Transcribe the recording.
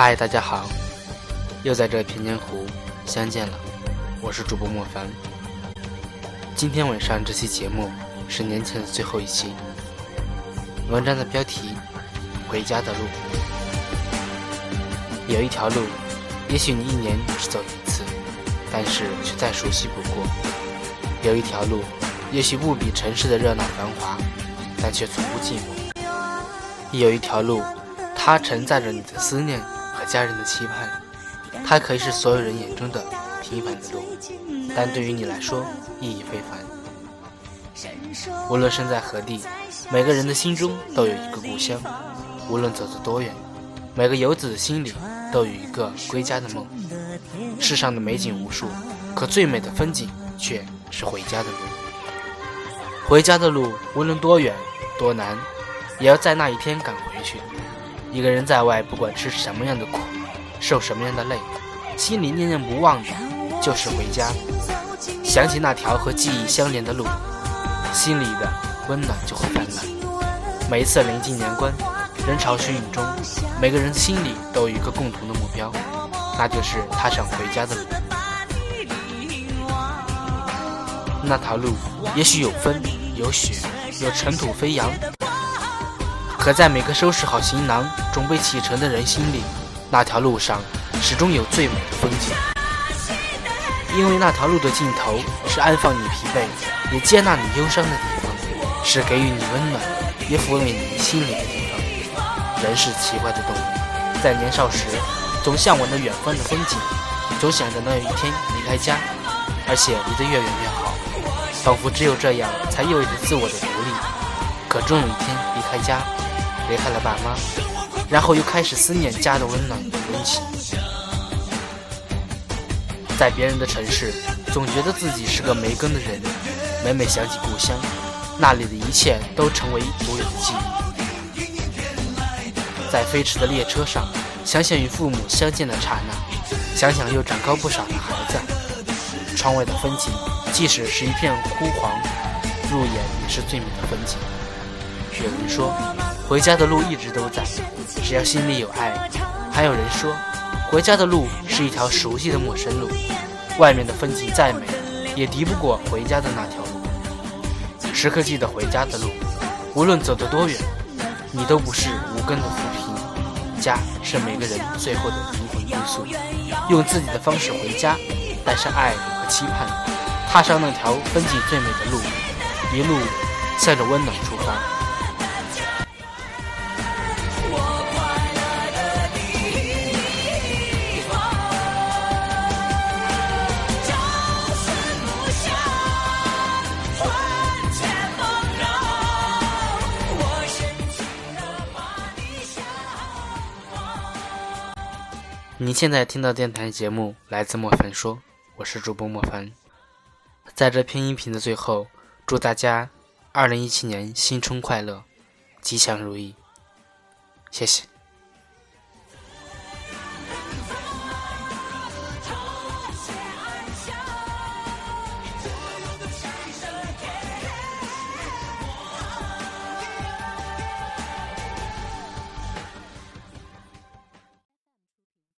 嗨，大家好，又在这平江湖相见了。我是主播莫凡。今天晚上这期节目是年前的最后一期。文章的标题：回家的路。有一条路，也许你一年只走一次，但是却再熟悉不过；有一条路，也许不比城市的热闹繁华，但却从不寂寞；有一条路，它承载着你的思念。家人的期盼，它可以是所有人眼中的平凡的路，但对于你来说意义非凡。无论身在何地，每个人的心中都有一个故乡；无论走得多远，每个游子的心里都有一个归家的梦。世上的美景无数，可最美的风景却是回家的路。回家的路，无论多远多难，也要在那一天赶回去。一个人在外，不管吃什么样的苦，受什么样的累，心里念念不忘的就是回家。想起那条和记忆相连的路，心里的温暖就会泛滥。每一次临近年关，人潮汹涌中，每个人心里都有一个共同的目标，那就是踏上回家的路。那条路也许有风，有雪，有尘土飞扬。可在每个收拾好行囊、准备启程的人心里，那条路上始终有最美的风景。因为那条路的尽头是安放你疲惫，也接纳你忧伤的地方，是给予你温暖，也抚慰你心灵的地方。人是奇怪的动物，在年少时总向往着远方的风景，总想着能有一天离开家，而且离得越远越好，仿佛只有这样才意味着自我的独立。可终有一天离开家。离开了爸妈，然后又开始思念家的温暖与温情。在别人的城市，总觉得自己是个没根的人。每每想起故乡，那里的一切都成为独有的记忆。在飞驰的列车上，想想与父母相见的刹那，想想又长高不少的孩子。窗外的风景，即使是一片枯黄，入眼也是最美的风景。有人说。回家的路一直都在，只要心里有爱。还有人说，回家的路是一条熟悉的陌生路，外面的风景再美，也敌不过回家的那条路。时刻记得回家的路，无论走得多远，你都不是无根的浮萍。家是每个人最后的灵魂归宿。用自己的方式回家，带上爱和期盼，踏上那条风景最美的路，一路向着温暖出发。你现在听到电台节目来自莫凡说，我是主播莫凡。在这篇音频的最后，祝大家二零一七年新春快乐，吉祥如意，谢谢。